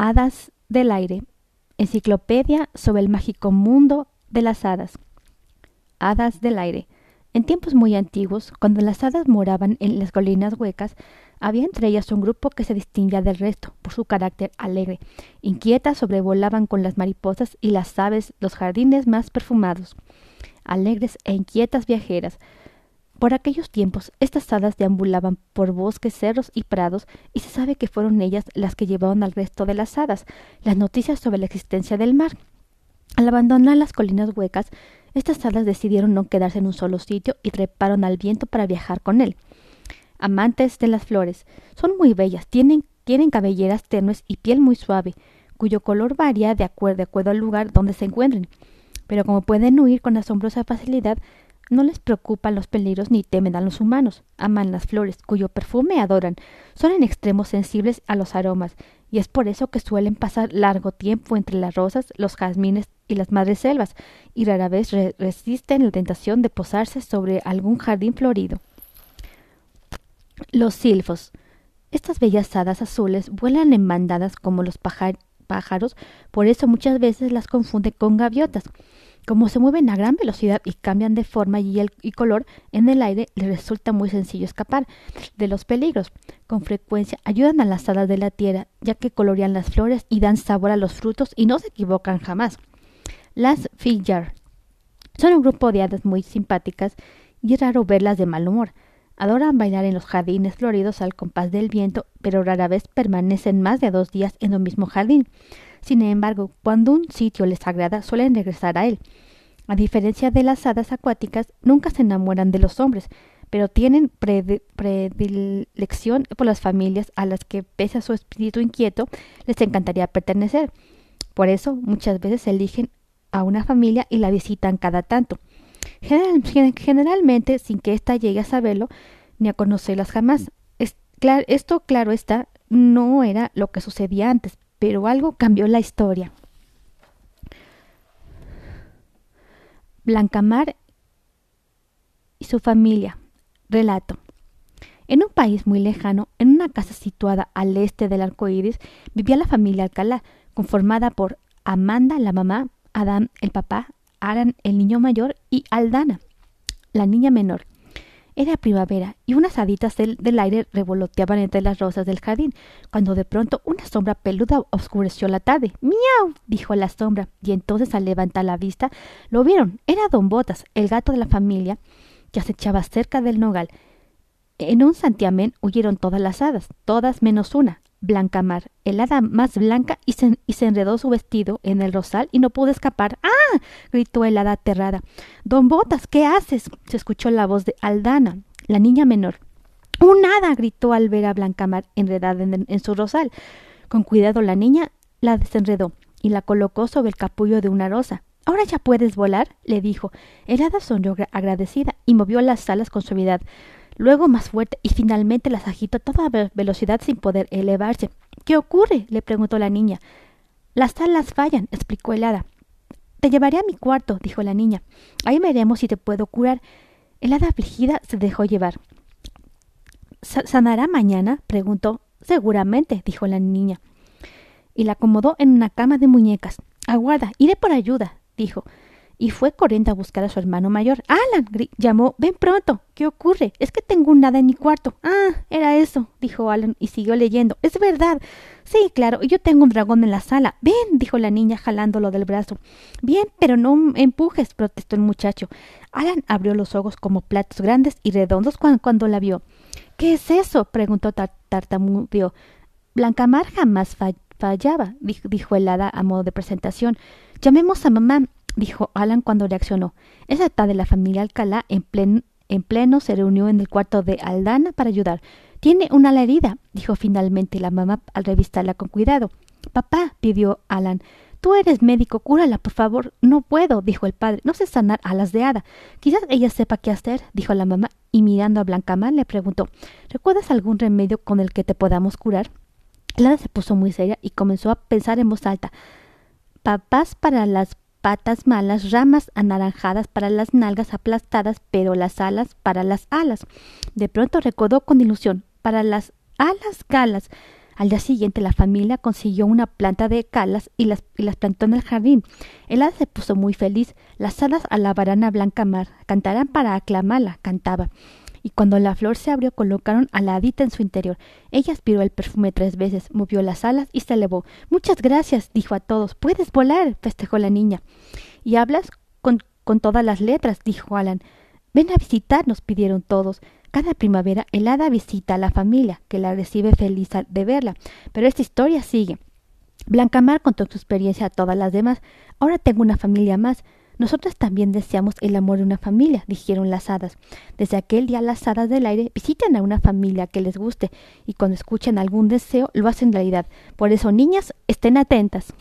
Hadas del aire. Enciclopedia sobre el mágico mundo de las hadas. Hadas del aire. En tiempos muy antiguos, cuando las hadas moraban en las colinas huecas, había entre ellas un grupo que se distinguía del resto por su carácter alegre. Inquietas sobrevolaban con las mariposas y las aves los jardines más perfumados. Alegres e inquietas viajeras, por aquellos tiempos, estas hadas deambulaban por bosques, cerros y prados, y se sabe que fueron ellas las que llevaron al resto de las hadas las noticias sobre la existencia del mar. Al abandonar las colinas huecas, estas hadas decidieron no quedarse en un solo sitio y treparon al viento para viajar con él. Amantes de las flores, son muy bellas, tienen, tienen cabelleras tenues y piel muy suave, cuyo color varía de acuerdo, de acuerdo al lugar donde se encuentren. Pero como pueden huir con asombrosa facilidad, no les preocupan los peligros ni temen a los humanos. Aman las flores, cuyo perfume adoran. Son en extremo sensibles a los aromas, y es por eso que suelen pasar largo tiempo entre las rosas, los jazmines y las madreselvas, y rara vez resisten la tentación de posarse sobre algún jardín florido. Los silfos. Estas bellas hadas azules vuelan en bandadas como los pájaros, por eso muchas veces las confunde con gaviotas. Como se mueven a gran velocidad y cambian de forma y, color en el aire, les resulta muy sencillo escapar de los peligros. Con frecuencia ayudan a las hadas de la tierra, ya que colorean las flores y dan sabor a los frutos y no se equivocan jamás. Las Fillar son un grupo de hadas muy simpáticas y es raro verlas de mal humor. Adoran bailar en los jardines floridos al compás del viento, pero rara vez permanecen más de dos días en el mismo jardín. Sin embargo, cuando un sitio les agrada, suelen regresar a él. A diferencia de las hadas acuáticas, nunca se enamoran de los hombres, pero tienen predilección por las familias a las que, pese a su espíritu inquieto, les encantaría pertenecer. Por eso, muchas veces eligen a una familia y la visitan cada tanto. generalmente, sin que ésta llegue a saberlo ni a conocerlas jamás. esto, claro está, no era lo que sucedía antes, pero algo cambió la historia. Blancamar y su familia. Relato. En un país muy lejano, en una casa situada al este del arco iris, vivía la familia Alcalá, conformada por Amanda, la mamá, Adán, el papá, Aran, el niño mayor, y Aldana, la niña menor. Era primavera y unas haditas del, aire revoloteaban entre las rosas del jardín, cuando de pronto una sombra peluda oscureció la tarde. ¡Miau! dijo la sombra, y entonces al levantar la vista lo vieron. Era don Botas, el gato de la familia, que acechaba cerca del nogal. En un santiamén huyeron todas las hadas, todas menos una, Blanca Mar, el más blanca, y se, enredó su vestido en el rosal y no pudo escapar. ¡Ah! gritó el hada aterrada. Don Botas, ¿qué haces? se escuchó la voz de Aldana, la niña menor. ¡Un hada! gritó al ver a Mar enredada en, en su rosal. Con cuidado la niña la desenredó y la colocó sobre el capullo de una rosa. Ahora ya puedes volar, le dijo. El hada sonrió agradecida y movió las alas con suavidad luego más fuerte y finalmente las agitó a toda velocidad sin poder elevarse. ¿Qué ocurre? le preguntó la niña. Las alas fallan, explicó el hada. Te llevaré a mi cuarto, dijo la niña. Ahí veremos si te puedo curar. El hada afligida se dejó llevar. ¿Sanará mañana? preguntó. Seguramente, dijo la niña. Y la acomodó en una cama de muñecas. Aguarda, iré por ayuda, dijo y fue corriendo a buscar a su hermano mayor. Alan llamó. Ven pronto. ¿Qué ocurre? Es que tengo un nada en mi cuarto. Ah, era eso, dijo Alan y siguió leyendo. Es verdad. Sí, claro, yo tengo un dragón en la sala. Ven, dijo la niña jalándolo del brazo. Bien, pero no empujes, protestó el muchacho. Alan abrió los ojos como platos grandes y redondos cuando, la vio. ¿Qué es eso? preguntó tartamudeó. Blancamar jamás fallaba, dijo el hada a modo de presentación. Llamemos a mamá dijo Alan cuando reaccionó. Esa tarde la familia Alcalá en, en pleno se reunió en el cuarto de Aldana para ayudar. Tiene una herida, dijo finalmente la mamá al revistarla con cuidado. Papá, pidió Alan. Tú eres médico, cúrala, por favor. No puedo, dijo el padre. No sé sanar a las de hada. Quizás ella sepa qué hacer, dijo la mamá, y mirando a Blancamar le preguntó ¿Recuerdas algún remedio con el que te podamos curar? La hada se puso muy seria y comenzó a pensar en voz alta. Papás para las patas malas, ramas anaranjadas para las nalgas aplastadas, pero las alas para las alas. De pronto recordó con ilusión, para las alas galas. Al día siguiente la familia consiguió una planta de calas y las, y las plantó en el jardín. El hada se puso muy feliz. Las hadas alabarán a Blanca Mar, cantarán para aclamarla, cantaba. Y cuando la flor se abrió colocaron a la hadita en su interior. Ella aspiró el perfume tres veces, movió las alas y se elevó. Muchas gracias, dijo a todos. Puedes volar, festejó la niña. Y hablas con, con todas las letras, dijo Alan. Ven a visitarnos, pidieron todos. Cada primavera el hada visita a la familia, que la recibe feliz de verla. Pero esta historia sigue. Blanca Mar contó su experiencia a todas las demás. Ahora tengo una familia más. Nosotras también deseamos el amor de una familia, dijeron las hadas. Desde aquel día las hadas del aire visitan a una familia que les guste y cuando escuchan algún deseo lo hacen realidad. Por eso, niñas, estén atentas.